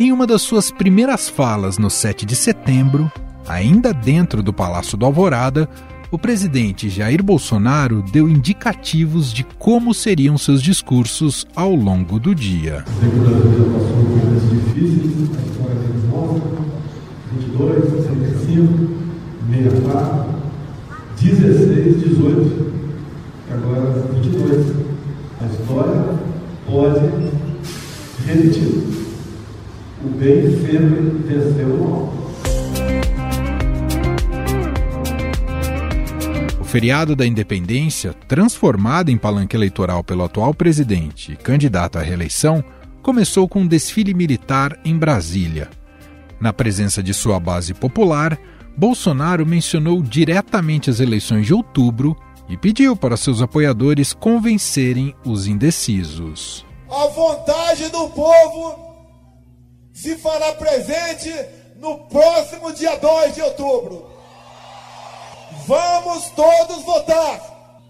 Em uma das suas primeiras falas no 7 de setembro, ainda dentro do Palácio do Alvorada, o presidente Jair Bolsonaro deu indicativos de como seriam seus discursos ao longo do dia. O difíceis, a história tem 22, 65, 64, 16, 18, agora 22. A história pode repetir. O bem sempre venceu o mal. O feriado da independência, transformado em palanque eleitoral pelo atual presidente e candidato à reeleição, começou com um desfile militar em Brasília. Na presença de sua base popular, Bolsonaro mencionou diretamente as eleições de outubro e pediu para seus apoiadores convencerem os indecisos. A vontade do povo se fará presente no próximo dia 2 de outubro. Vamos todos votar.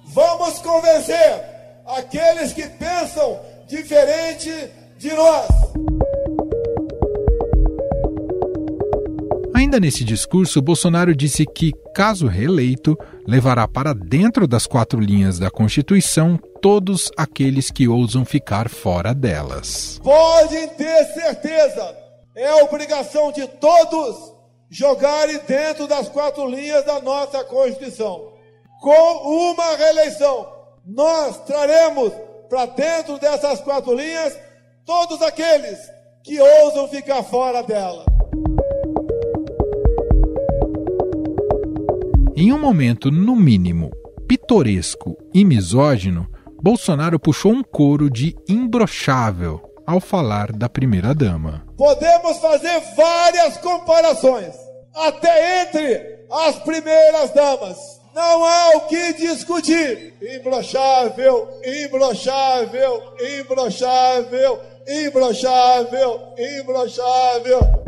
Vamos convencer aqueles que pensam diferente de nós. Ainda nesse discurso, Bolsonaro disse que, caso reeleito, levará para dentro das quatro linhas da Constituição todos aqueles que ousam ficar fora delas. Podem ter certeza, é obrigação de todos jogarem dentro das quatro linhas da nossa Constituição. Com uma reeleição, nós traremos para dentro dessas quatro linhas todos aqueles que ousam ficar fora dela. Em um momento, no mínimo, pitoresco e misógino, Bolsonaro puxou um coro de imbrochável ao falar da primeira-dama. Podemos fazer várias comparações, até entre as primeiras damas. Não há o que discutir. Imbrochável, imbrochável, imbrochável, imbrochável, imbrochável.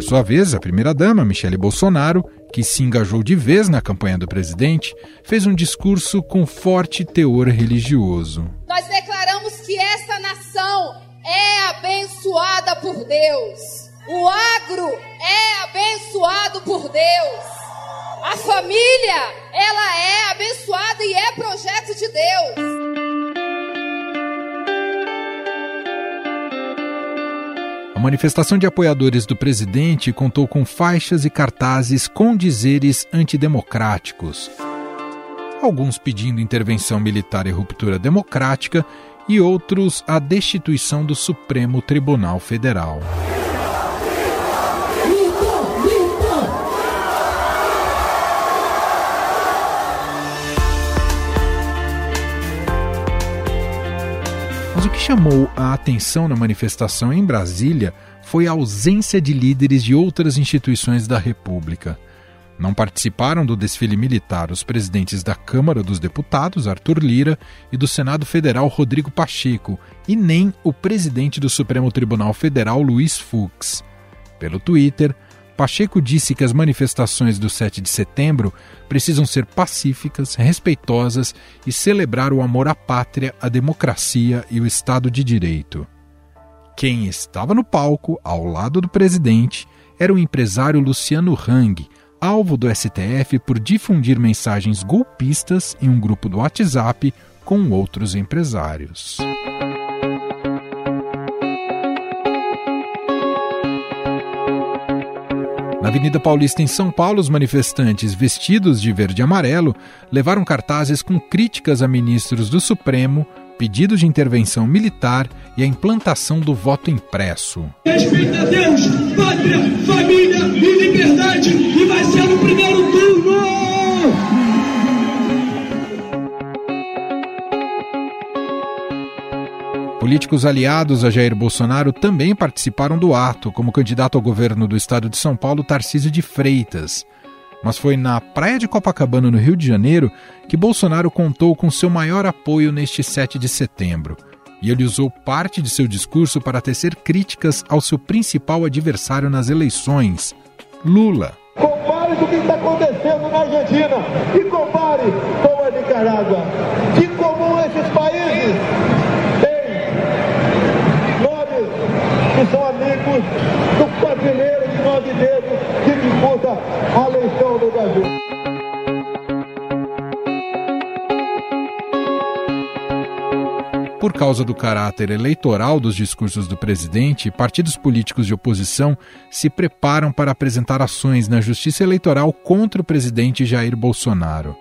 Por sua vez, a primeira-dama, Michele Bolsonaro, que se engajou de vez na campanha do presidente, fez um discurso com forte teor religioso. Nós declaramos que essa nação é abençoada por Deus. O agro é abençoado por Deus. A família, ela é abençoada e é projeto de Deus. A manifestação de apoiadores do presidente contou com faixas e cartazes com dizeres antidemocráticos. Alguns pedindo intervenção militar e ruptura democrática, e outros a destituição do Supremo Tribunal Federal. Mas o que chamou a atenção na manifestação em Brasília foi a ausência de líderes de outras instituições da República. Não participaram do desfile militar os presidentes da Câmara dos Deputados, Arthur Lira, e do Senado Federal, Rodrigo Pacheco, e nem o presidente do Supremo Tribunal Federal, Luiz Fux. Pelo Twitter, Pacheco disse que as manifestações do 7 de setembro precisam ser pacíficas, respeitosas e celebrar o amor à pátria, a democracia e o Estado de Direito. Quem estava no palco, ao lado do presidente, era o empresário Luciano Hang, alvo do STF por difundir mensagens golpistas em um grupo do WhatsApp com outros empresários. Avenida Paulista, em São Paulo, os manifestantes, vestidos de verde e amarelo, levaram cartazes com críticas a ministros do Supremo, pedidos de intervenção militar e a implantação do voto impresso. Respeito a Deus, pátria, família e liberdade, e vai ser no primeiro turno! Políticos aliados a Jair Bolsonaro também participaram do ato, como candidato ao governo do estado de São Paulo, Tarcísio de Freitas. Mas foi na praia de Copacabana, no Rio de Janeiro, que Bolsonaro contou com seu maior apoio neste 7 de setembro. E ele usou parte de seu discurso para tecer críticas ao seu principal adversário nas eleições, Lula. Compare que está acontecendo na Argentina e compare que disputa a eleição do Brasil. Por causa do caráter eleitoral dos discursos do presidente, partidos políticos de oposição se preparam para apresentar ações na justiça eleitoral contra o presidente Jair Bolsonaro.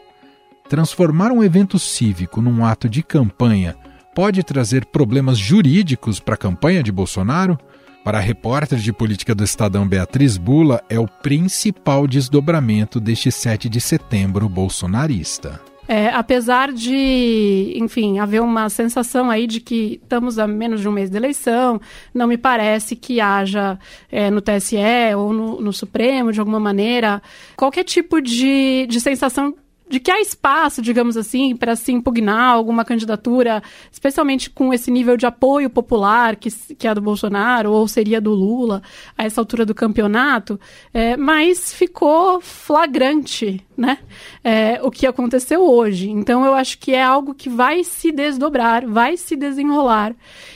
Transformar um evento cívico num ato de campanha pode trazer problemas jurídicos para a campanha de Bolsonaro? Para a repórter de política do Estadão Beatriz Bula, é o principal desdobramento deste 7 de setembro bolsonarista. É, apesar de, enfim, haver uma sensação aí de que estamos a menos de um mês da eleição, não me parece que haja é, no TSE ou no, no, Supremo, de alguma maneira, qualquer tipo de, de sensação de que há espaço, digamos assim, para se impugnar alguma candidatura, especialmente com esse nível de apoio popular que, que é do Bolsonaro ou seria do Lula a essa altura do campeonato, é, mas ficou flagrante, né? É, o que aconteceu hoje. Então eu acho que é algo que vai se desdobrar, vai se desenrolar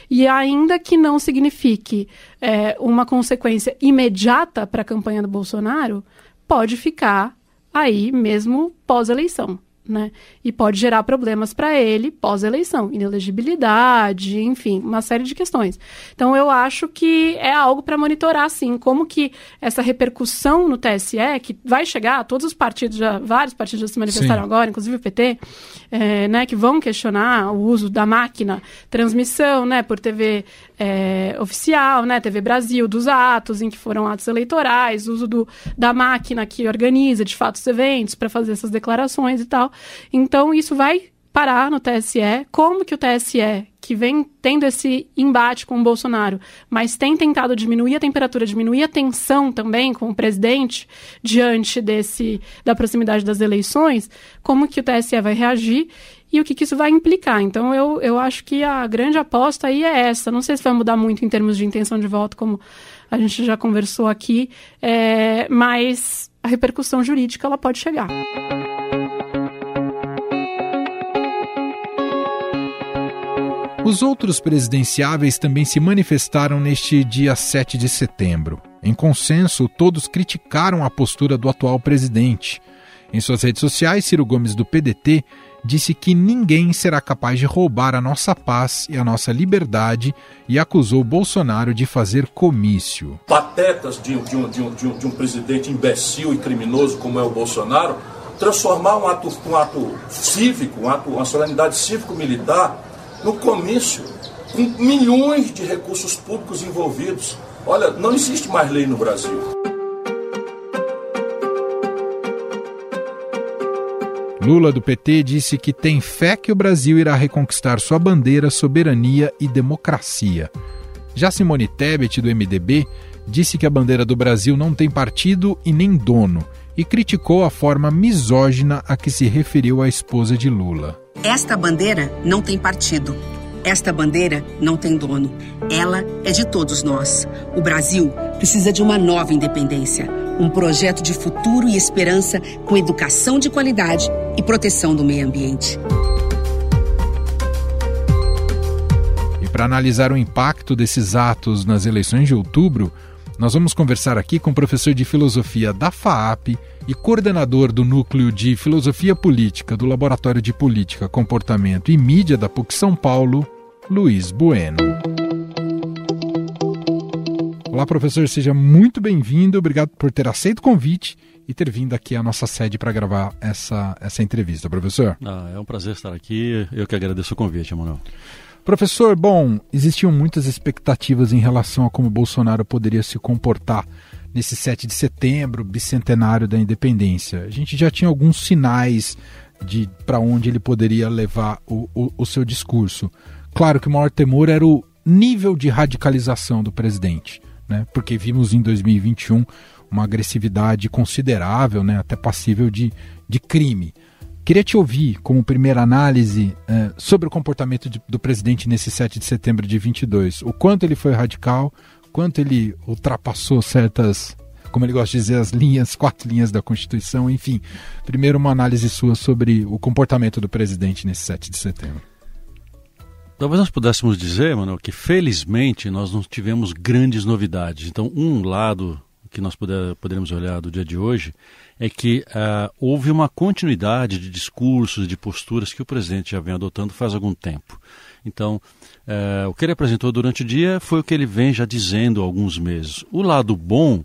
e ainda que não signifique é, uma consequência imediata para a campanha do Bolsonaro, pode ficar aí mesmo pós-eleição né? E pode gerar problemas para ele pós-eleição, inelegibilidade, enfim, uma série de questões. Então eu acho que é algo para monitorar, sim, como que essa repercussão no TSE, que vai chegar, todos os partidos, já, vários partidos já se manifestaram sim. agora, inclusive o PT, é, né, que vão questionar o uso da máquina, transmissão, né, por TV é, oficial, né, TV Brasil, dos atos em que foram atos eleitorais, uso do, da máquina que organiza, de fato, os eventos para fazer essas declarações e tal. Então, isso vai parar no TSE. Como que o TSE, que vem tendo esse embate com o Bolsonaro, mas tem tentado diminuir a temperatura, diminuir a tensão também com o presidente diante desse da proximidade das eleições, como que o TSE vai reagir e o que, que isso vai implicar. Então, eu, eu acho que a grande aposta aí é essa. Não sei se vai mudar muito em termos de intenção de voto, como a gente já conversou aqui, é, mas a repercussão jurídica ela pode chegar. Os outros presidenciáveis também se manifestaram neste dia 7 de setembro. Em consenso, todos criticaram a postura do atual presidente. Em suas redes sociais, Ciro Gomes do PDT disse que ninguém será capaz de roubar a nossa paz e a nossa liberdade e acusou Bolsonaro de fazer comício. Patetas de, de, um, de, um, de, um, um presidente imbecil e criminoso como é o Bolsonaro transformar um ato, um ato cívico, um ato, uma solenidade cívico-militar no comício, com milhões de recursos públicos envolvidos. Olha, não existe mais lei no Brasil. Lula do PT disse que tem fé que o Brasil irá reconquistar sua bandeira, soberania e democracia. Já Simone Tebet, do MDB, disse que a bandeira do Brasil não tem partido e nem dono e criticou a forma misógina a que se referiu a esposa de Lula. Esta bandeira não tem partido. Esta bandeira não tem dono. Ela é de todos nós. O Brasil precisa de uma nova independência, um projeto de futuro e esperança com educação de qualidade e proteção do meio ambiente. E para analisar o impacto desses atos nas eleições de outubro, nós vamos conversar aqui com o professor de filosofia da FAAP e coordenador do Núcleo de Filosofia Política do Laboratório de Política, Comportamento e Mídia da PUC São Paulo, Luiz Bueno. Olá, professor, seja muito bem-vindo. Obrigado por ter aceito o convite e ter vindo aqui à nossa sede para gravar essa, essa entrevista, professor. Ah, é um prazer estar aqui. Eu que agradeço o convite, Emanuel. Professor, bom, existiam muitas expectativas em relação a como Bolsonaro poderia se comportar nesse 7 de setembro, bicentenário da independência. A gente já tinha alguns sinais de para onde ele poderia levar o, o, o seu discurso. Claro que o maior temor era o nível de radicalização do presidente, né? porque vimos em 2021 uma agressividade considerável, né? até passível de, de crime. Queria te ouvir, como primeira análise, é, sobre o comportamento do presidente nesse 7 de setembro de 22. O quanto ele foi radical, quanto ele ultrapassou certas, como ele gosta de dizer, as linhas, quatro linhas da Constituição, enfim. Primeiro, uma análise sua sobre o comportamento do presidente nesse 7 de setembro. Talvez nós pudéssemos dizer, mano, que felizmente nós não tivemos grandes novidades. Então, um lado que nós puder, poderemos olhar do dia de hoje é que uh, houve uma continuidade de discursos, de posturas que o presidente já vem adotando faz algum tempo. Então, uh, o que ele apresentou durante o dia foi o que ele vem já dizendo há alguns meses. O lado bom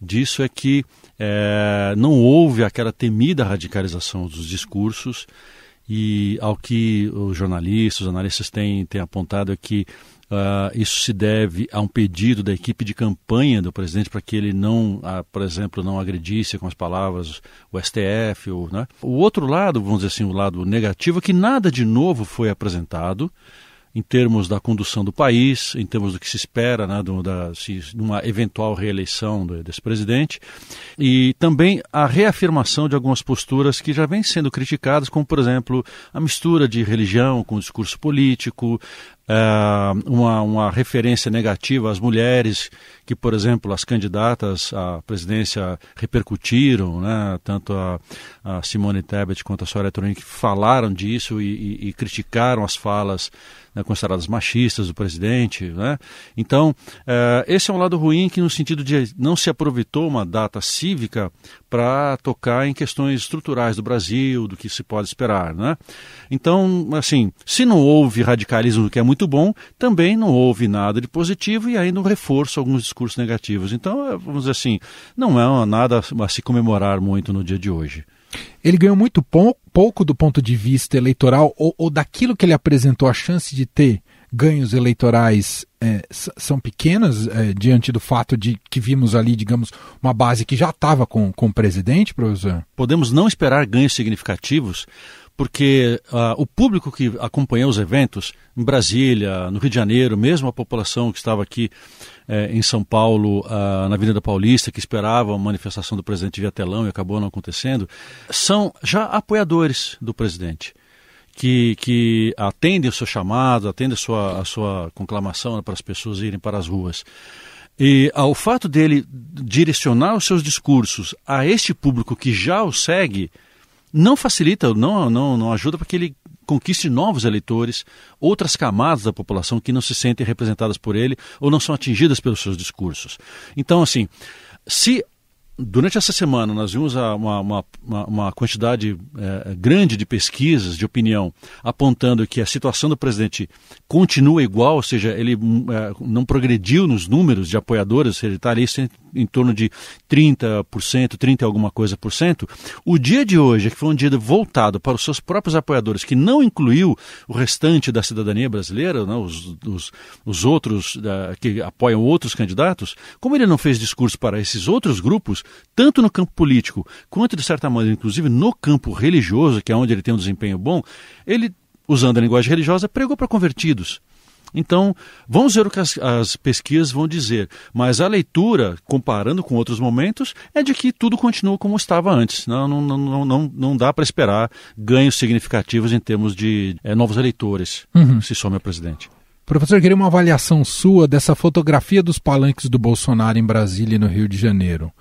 disso é que uh, não houve aquela temida radicalização dos discursos e ao que os jornalistas, os analistas têm, têm apontado é que Uh, isso se deve a um pedido da equipe de campanha do presidente para que ele não, uh, por exemplo, não agredisse com as palavras o STF. Ou, né? O outro lado, vamos dizer assim, o lado negativo, é que nada de novo foi apresentado em termos da condução do país, em termos do que se espera, né, da, se, uma eventual reeleição do, desse presidente, e também a reafirmação de algumas posturas que já vêm sendo criticadas, como, por exemplo, a mistura de religião com discurso político, uh, uma, uma referência negativa às mulheres, que, por exemplo, as candidatas à presidência repercutiram, né, tanto a, a Simone Tebet quanto a Soraya Tronic falaram disso e, e, e criticaram as falas né, consideradas machistas do presidente. Né? Então, uh, esse é um lado ruim que, no sentido de não se aproveitou uma data cívica para tocar em questões estruturais do Brasil, do que se pode esperar. Né? Então, assim, se não houve radicalismo, que é muito bom, também não houve nada de positivo e ainda um reforço alguns discursos negativos. Então, é, vamos dizer assim, não é nada a se comemorar muito no dia de hoje. Ele ganhou muito pouco do ponto de vista eleitoral ou, ou daquilo que ele apresentou, a chance de ter ganhos eleitorais é, são pequenas é, diante do fato de que vimos ali, digamos, uma base que já estava com, com o presidente, professor? Podemos não esperar ganhos significativos, porque uh, o público que acompanhou os eventos em Brasília, no Rio de Janeiro, mesmo a população que estava aqui eh, em São Paulo, uh, na Avenida Paulista, que esperava a manifestação do presidente via telão e acabou não acontecendo, são já apoiadores do presidente que, que atendem o seu chamado, atendem a sua, a sua conclamação né, para as pessoas irem para as ruas. E ao fato dele direcionar os seus discursos a este público que já o segue, não facilita, não, não, não ajuda para que ele conquiste novos eleitores, outras camadas da população que não se sentem representadas por ele ou não são atingidas pelos seus discursos. Então, assim, se Durante essa semana, nós vimos uma, uma, uma quantidade é, grande de pesquisas de opinião apontando que a situação do presidente continua igual, ou seja, ele é, não progrediu nos números de apoiadores, ele está ali em torno de 30%, 30 alguma coisa por cento. O dia de hoje, que foi um dia voltado para os seus próprios apoiadores, que não incluiu o restante da cidadania brasileira, né, os, os, os outros que apoiam outros candidatos, como ele não fez discurso para esses outros grupos, tanto no campo político quanto, de certa maneira, inclusive no campo religioso, que é onde ele tem um desempenho bom, ele, usando a linguagem religiosa, pregou para convertidos. Então, vamos ver o que as, as, pesquisas vão dizer. Mas a leitura, comparando com outros momentos, é de que tudo continua como estava antes. Não, não, não, não, não dá para esperar ganhos significativos em termos de é, novos eleitores, uhum. se some o presidente. Professor, queria uma avaliação sua dessa fotografia dos palanques do Bolsonaro em Brasília e no Rio de Janeiro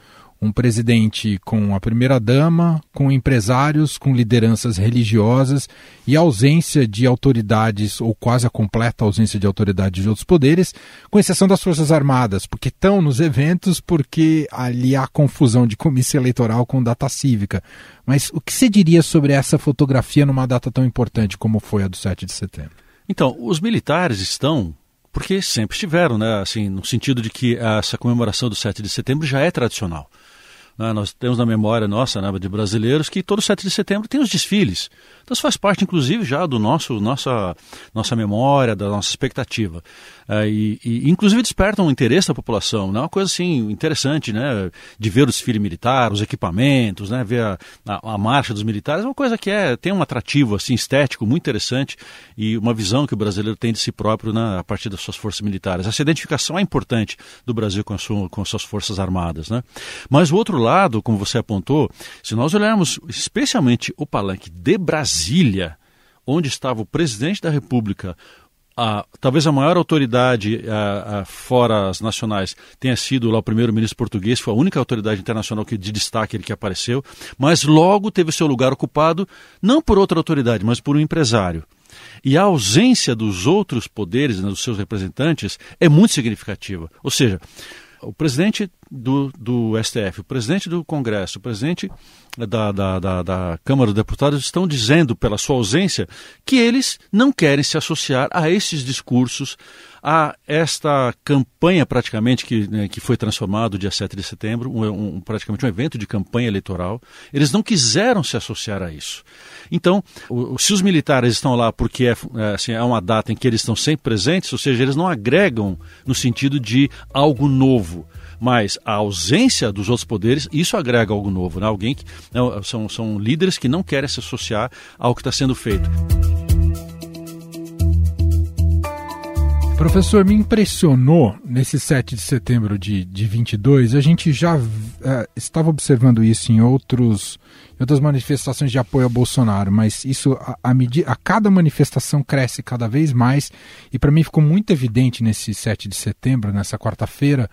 um presidente com a primeira-dama, com empresários, com lideranças religiosas e ausência de autoridades, ou quase a completa ausência de autoridades de outros poderes, com exceção das Forças Armadas, porque estão nos eventos, porque ali há confusão de comissão eleitoral com data cívica. Mas o que você diria sobre essa fotografia numa data tão importante como foi a do 7 de setembro? Então, os militares estão porque sempre estiveram, né? Assim, no sentido de que essa comemoração do 7 de setembro já é tradicional. Né? Nós temos na memória nossa, né, de brasileiros, que todo 7 de setembro tem os desfiles. Então isso faz parte, inclusive, já do nosso nossa, nossa memória, da nossa expectativa. É, e, e, inclusive, despertam um interesse da população. Né? Uma coisa assim interessante, né? De ver o desfile militar, os equipamentos, né? ver a, a, a marcha dos militares. É uma coisa que é, tem um atrativo assim, estético muito interessante e uma visão que o brasileiro tem de si próprio né, a partir das suas forças militares. Essa identificação é importante do Brasil com, sua, com as suas forças armadas. Né? Mas o outro lado, como você apontou, se nós olharmos especialmente o palanque de Brasília, Brasília, onde estava o presidente da República, a, talvez a maior autoridade a, a, fora as nacionais tenha sido lá o primeiro-ministro português, foi a única autoridade internacional que, de destaque que apareceu, mas logo teve seu lugar ocupado não por outra autoridade, mas por um empresário. E a ausência dos outros poderes, né, dos seus representantes, é muito significativa. Ou seja, o presidente do, do STF, o presidente do Congresso, o presidente da, da, da, da, Câmara dos Deputados estão dizendo, pela sua ausência, que eles não querem se associar a esses discursos, a esta campanha praticamente que, né, que foi transformado dia 7 de setembro, um, um, praticamente um evento de campanha eleitoral. Eles não quiseram se associar a isso. Então, o, se os militares estão lá porque é, é, assim, é uma data em que eles estão sempre presentes, ou seja, eles não agregam no sentido de algo novo mas a ausência dos outros poderes, isso agrega algo novo, né? Alguém que né, são, são líderes que não querem se associar ao que está sendo feito. Professor, me impressionou nesse 7 de setembro de, de 22, a gente já é, estava observando isso em outros, outras manifestações de apoio a Bolsonaro, mas isso, a, a, a cada manifestação cresce cada vez mais, e para mim ficou muito evidente nesse 7 de setembro, nessa quarta-feira,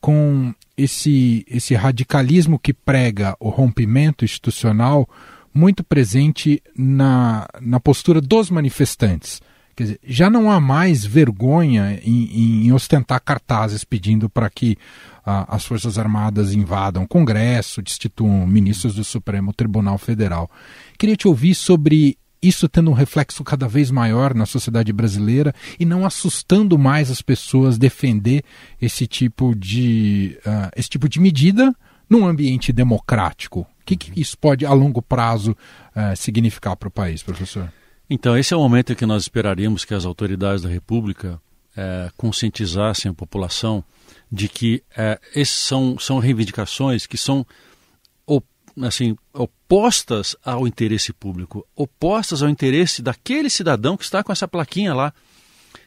com esse, esse radicalismo que prega o rompimento institucional muito presente na, na postura dos manifestantes Quer dizer, já não há mais vergonha em, em ostentar cartazes pedindo para que as Forças Armadas invadam o Congresso, destituam ministros do Supremo Tribunal Federal. Queria te ouvir sobre isso tendo um reflexo cada vez maior na sociedade brasileira e não assustando mais as pessoas defender esse tipo de, uh, esse tipo de medida num ambiente democrático. O que, que isso pode, a longo prazo, uh, significar para o país, professor? Então, esse é o momento em que nós esperaríamos que as autoridades da República é, conscientizassem a população de que é, esses são, são reivindicações que são assim, opostas ao interesse público, opostas ao interesse daquele cidadão que está com essa plaquinha lá.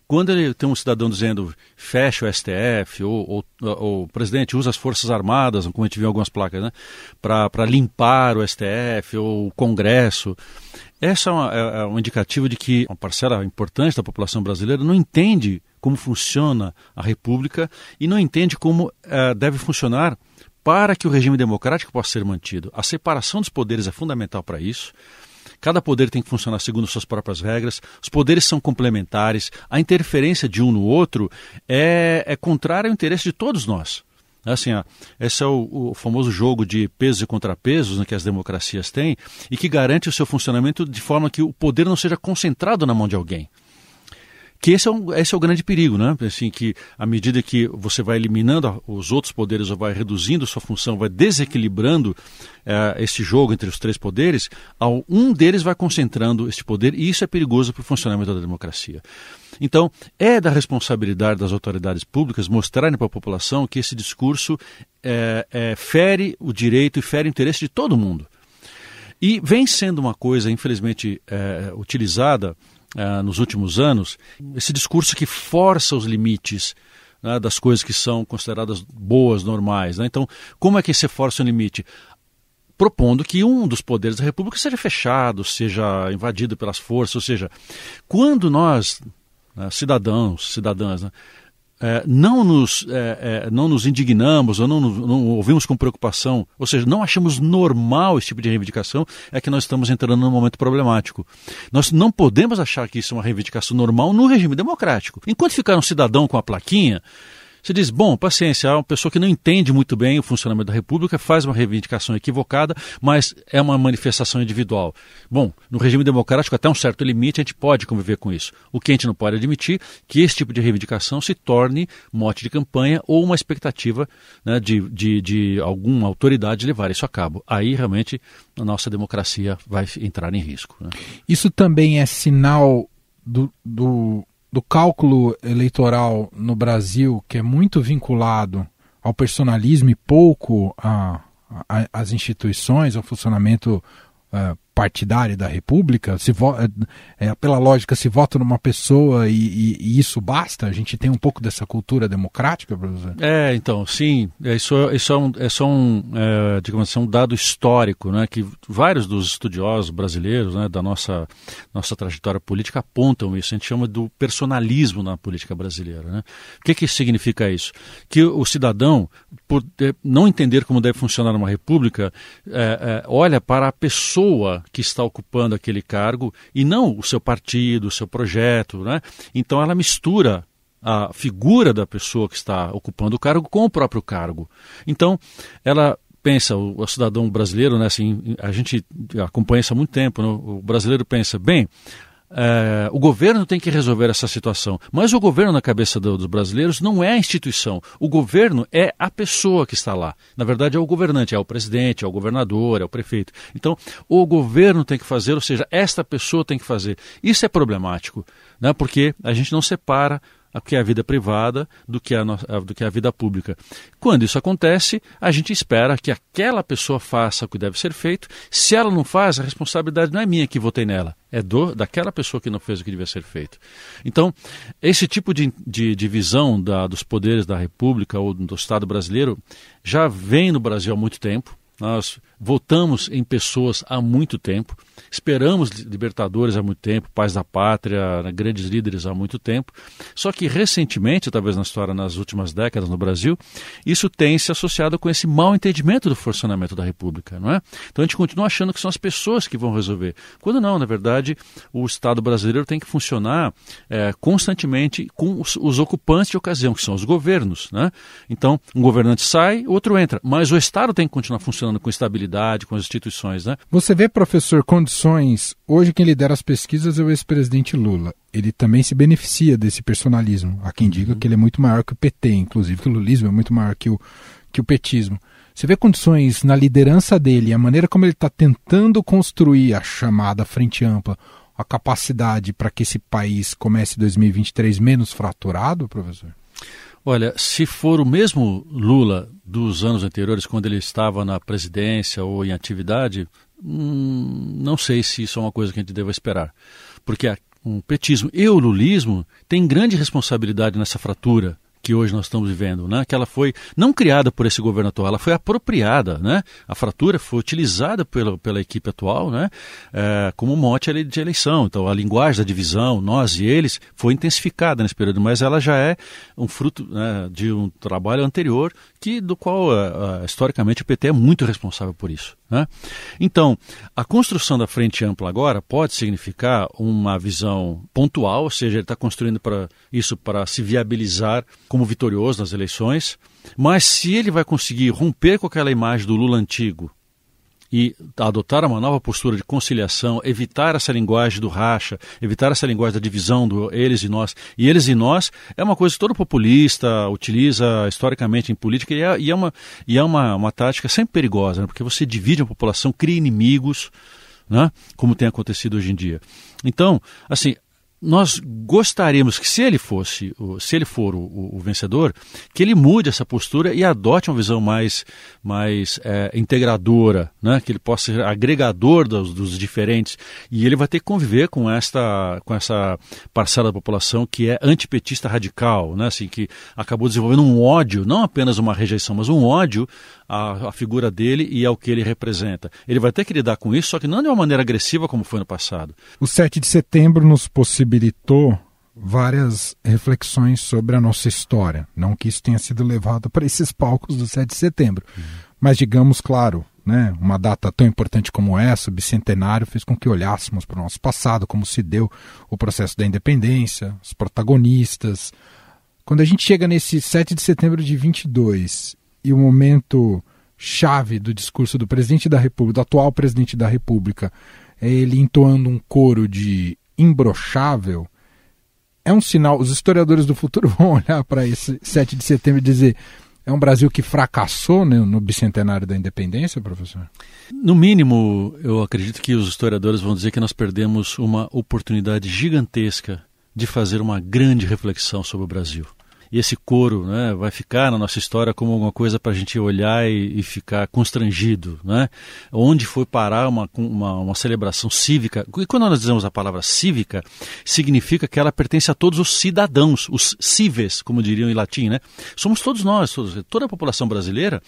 Quando ele tem um cidadão dizendo fecha o STF, ou, ou, o presidente usa as Forças Armadas, como a gente viu algumas placas, né, para limpar o STF ou o Congresso, essa é, uma, é, é um indicativo de que uma parcela importante da população brasileira não entende como funciona a República e não entende como é, deve funcionar para que o regime democrático possa ser mantido. A separação dos poderes é fundamental para isso. Cada poder tem que funcionar segundo suas próprias regras, os poderes são complementares, a interferência de um no outro é, é contrária ao interesse de todos nós. Assim, ó, esse é o, o, famoso jogo de pesos e contrapesos né, que as democracias têm e que garante o seu funcionamento de forma que o poder não seja concentrado na mão de alguém que esse é, um, esse é o grande perigo, né? Assim, que à medida que você vai eliminando os outros poderes, ou vai reduzindo sua função, vai desequilibrando é, esse jogo entre os três poderes, um deles vai concentrando este poder e isso é perigoso para o funcionamento da democracia. Então, é da responsabilidade das autoridades públicas mostrarem para a população que esse discurso é, é, fere o direito e fere o interesse de todo mundo. E vem sendo uma coisa, infelizmente, é, utilizada uh, nos últimos anos, esse discurso que força os limites né, das coisas que são consideradas boas, normais. Né? Então, como é que se força o limite? propondo que um dos poderes da República seja fechado, seja invadido pelas forças, ou seja, quando nós, né, cidadãos, cidadãs, né, é, não, nos, é, é, não nos indignamos ou não, não, ouvimos com preocupação, ou seja, não achamos normal esse tipo de reivindicação, é que nós estamos entrando num momento problemático. Nós não podemos achar que isso é uma reivindicação normal no regime democrático. Enquanto ficar um cidadão com a plaquinha, você diz, bom, paciência, é uma pessoa que não entende muito bem o funcionamento da República, faz uma reivindicação equivocada, mas é uma manifestação individual. Bom, no regime democrático, até um certo limite, a gente pode conviver com isso. O que a gente não pode admitir que esse tipo de reivindicação se torne mote de campanha ou uma expectativa né, de, de, de alguma autoridade levar isso a cabo. Aí, realmente, a nossa democracia vai entrar em risco. Né? Isso também é sinal do, do do cálculo eleitoral no Brasil, que é muito vinculado ao personalismo e pouco às instituições, ao funcionamento uh, partidária da República, se é, é, pela lógica, se vota numa pessoa e, e, e, isso basta? A gente tem um pouco dessa cultura democrática, professor? É, então, sim. É, isso, isso é, um, é só um, é, digamos assim, um dado histórico, né, que vários dos estudiosos brasileiros né, da nossa, nossa trajetória política apontam isso. A gente chama do personalismo na política brasileira. Né? O que, que significa isso? Que o cidadão, por não entender como deve funcionar uma república, é, é, olha para a pessoa que está ocupando aquele cargo e não o seu partido, o seu projeto. Né? Então ela mistura a figura da pessoa que está ocupando o cargo com o próprio cargo. Então, ela pensa, o, o cidadão brasileiro, né, assim, a gente acompanha isso há muito tempo, né, o brasileiro pensa, bem, é, o governo tem que resolver essa situação. Mas o governo, na cabeça do, dos brasileiros, não é a instituição. O governo é a pessoa que está lá. Na verdade, é o governante, é o presidente, é o governador, é o prefeito. Então, o governo tem que fazer, ou seja, esta pessoa tem que fazer. Isso é problemático, né? porque a gente não separa que é a vida privada do que a, do que a vida pública. Quando isso acontece, a gente espera que aquela pessoa faça o que deve ser feito. Se ela não faz, a responsabilidade não é minha que votei nela, é do, daquela pessoa que não fez o que devia ser feito. Então, esse tipo de, de divisão dos poderes da República ou do Estado brasileiro já vem no Brasil há muito tempo. Nós votamos em pessoas há muito tempo, esperamos libertadores há muito tempo, pais da pátria, né, grandes líderes há muito tempo. Só que recentemente, talvez na história, nas últimas décadas no Brasil, isso tem se associado com esse mau entendimento do funcionamento da República, não é? Então a gente continua achando que são as pessoas que vão resolver, quando não, na verdade, o Estado brasileiro tem que funcionar é, constantemente com os, os ocupantes de ocasião, que são os governos, né? Então, um governante sai, outro entra, mas o Estado tem que continuar funcionando com estabilidade, com as instituições, né? Você vê, professor, condições. Hoje quem lidera as pesquisas é o ex-presidente Lula. Ele também se beneficia desse personalismo. Há quem diga uhum. que ele é muito maior que o PT, inclusive que o lulismo é muito maior que o, que o petismo. Você vê condições na liderança dele, a maneira como ele está tentando construir a chamada frente ampla, a capacidade para que esse país comece 2023 menos fraturado, professor? Olha, se for o mesmo Lula dos anos anteriores, quando ele estava na presidência ou em atividade, hum, não sei se isso é uma coisa que a gente deva esperar. Porque o petismo e o lulismo têm grande responsabilidade nessa fratura que hoje nós estamos vivendo, né? que ela foi não criada por esse governo atual, ela foi apropriada, né? a fratura foi utilizada pela, pela equipe atual né? É, como mote de eleição. Então a linguagem da divisão, nós e eles, foi intensificada nesse período, mas ela já é um fruto né, de um trabalho anterior que do qual uh, historicamente o PT é muito responsável por isso. Né? Então, a construção da frente ampla agora pode significar uma visão pontual, ou seja, ele está construindo para isso para se viabilizar como vitorioso nas eleições, mas se ele vai conseguir romper com aquela imagem do Lula antigo e adotar uma nova postura de conciliação, evitar essa linguagem do racha, evitar essa linguagem da divisão do eles e nós. E eles e nós é uma coisa que todo populista utiliza historicamente em política e é, e é uma, e é uma, uma tática sempre perigosa, né? porque você divide a população, cria inimigos, né? como tem acontecido hoje em dia. Então, assim, nós gostaríamos que se ele fosse, se ele for o, o, vencedor, que ele mude essa postura e adote uma visão mais, mais é, integradora, né? que ele possa ser agregador dos, dos, diferentes e ele vai ter que conviver com esta, com essa parcela da população que é antipetista radical, né? assim, que acabou desenvolvendo um ódio, não apenas uma rejeição, mas um ódio à, à figura dele e ao que ele representa. Ele vai ter que lidar com isso, só que não de uma maneira agressiva como foi no passado. O 7 de setembro nos possibilitou várias reflexões sobre a nossa história. Não que isso tenha sido levado para esses palcos do 7 de setembro, uhum. mas digamos, claro, né, uma data tão importante como essa, o bicentenário, fez com que olhássemos para o nosso passado, como se deu o processo da independência, os protagonistas. Quando a gente chega nesse 7 de setembro de 22 e o momento chave do discurso do presidente da República, do atual presidente da República, é ele entoando um coro de imbrochável, é um sinal. Os historiadores do futuro vão olhar para esse 7 de setembro e dizer. É um Brasil que fracassou né, no bicentenário da independência, professor? No mínimo, eu acredito que os historiadores vão dizer que nós perdemos uma oportunidade gigantesca de fazer uma grande reflexão sobre o Brasil e esse coro né, vai ficar na nossa história como alguma coisa para a gente olhar e, e, ficar constrangido. Né? Onde foi parar uma, uma, uma, celebração cívica? E quando nós dizemos a palavra cívica, significa que ela pertence a todos os cidadãos, os cives, como diriam em latim. Né? Somos todos nós, todos, toda a população brasileira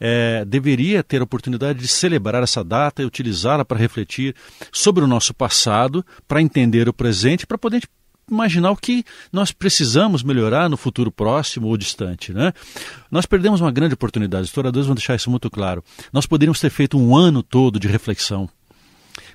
é, deveria ter a oportunidade de celebrar essa data e utilizá-la para refletir sobre o nosso passado, para entender o presente, para poder imaginar o que nós precisamos melhorar no futuro próximo ou distante. Né? Nós perdemos uma grande oportunidade, os historiadores vão deixar isso muito claro. Nós poderíamos ter feito um ano todo de reflexão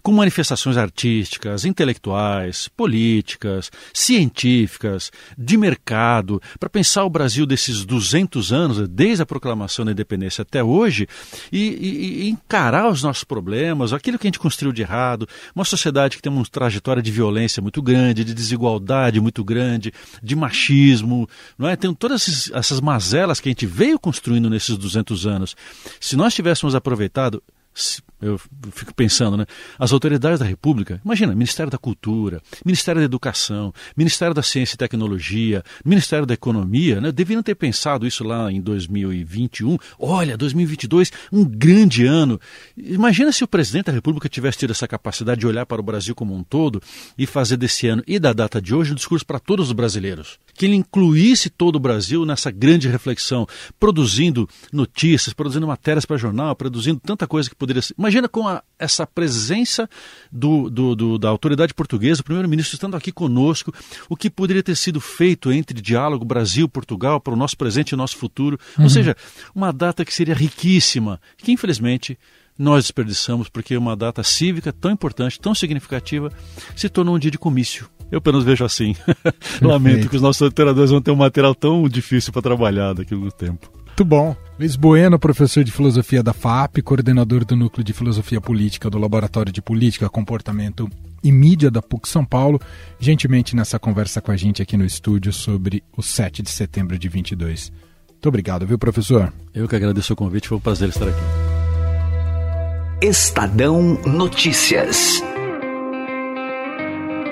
com manifestações artísticas, intelectuais, políticas, científicas, de mercado, para pensar o Brasil desses 200 anos, desde a proclamação da independência até hoje, e, e, e encarar os nossos problemas, aquilo que a gente construiu de errado, uma sociedade que tem uma trajetória de violência muito grande, de desigualdade muito grande, de machismo, não é? Tem todas essas mazelas que a gente veio construindo nesses 200 anos. Se nós tivéssemos aproveitado eu fico pensando, né? As autoridades da República, imagina, Ministério da Cultura, Ministério da Educação, Ministério da Ciência e Tecnologia, Ministério da Economia, né? Deveriam ter pensado isso lá em 2021. Olha, 2022, um grande ano. Imagina se o presidente da República tivesse tido essa capacidade de olhar para o Brasil como um todo e fazer desse ano e da data de hoje um discurso para todos os brasileiros. Que ele incluísse todo o Brasil nessa grande reflexão, produzindo notícias, produzindo matérias para jornal, produzindo tanta coisa que poderia ser Imagina com a, essa presença do, do, do, da autoridade portuguesa, o primeiro-ministro estando aqui conosco, o que poderia ter sido feito entre diálogo Brasil-Portugal para o nosso presente e nosso futuro. Uhum. Ou seja, uma data que seria riquíssima, que infelizmente nós desperdiçamos porque uma data cívica tão importante, tão significativa, se tornou um dia de comício. Eu apenas vejo assim. Lamento que os nossos literadores vão ter um material tão difícil para trabalhar daqui a algum tempo. Muito bom. Luiz Bueno, professor de filosofia da FAP, coordenador do Núcleo de Filosofia Política do Laboratório de Política, Comportamento e Mídia da PUC São Paulo, gentilmente nessa conversa com a gente aqui no estúdio sobre o 7 de setembro de 22. Muito obrigado, viu, professor? Eu que agradeço o convite, foi um prazer estar aqui. Estadão Notícias.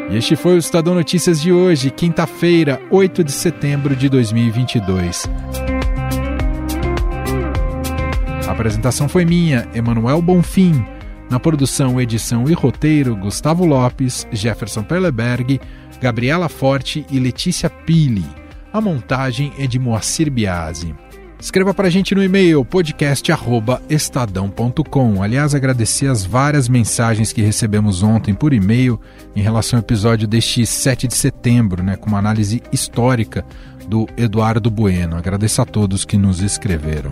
E este foi o Estadão Notícias de hoje, quinta-feira, 8 de setembro de 2022. Apresentação foi minha, Emanuel Bonfim. Na produção, edição e roteiro, Gustavo Lopes, Jefferson Perleberg, Gabriela Forte e Letícia Pili. A montagem é de Moacir Biasi. Escreva para a gente no e-mail podcast@estadão.com. Aliás, agradecer as várias mensagens que recebemos ontem por e-mail em relação ao episódio deste 7 de setembro, né, com uma análise histórica do Eduardo Bueno. Agradeço a todos que nos escreveram.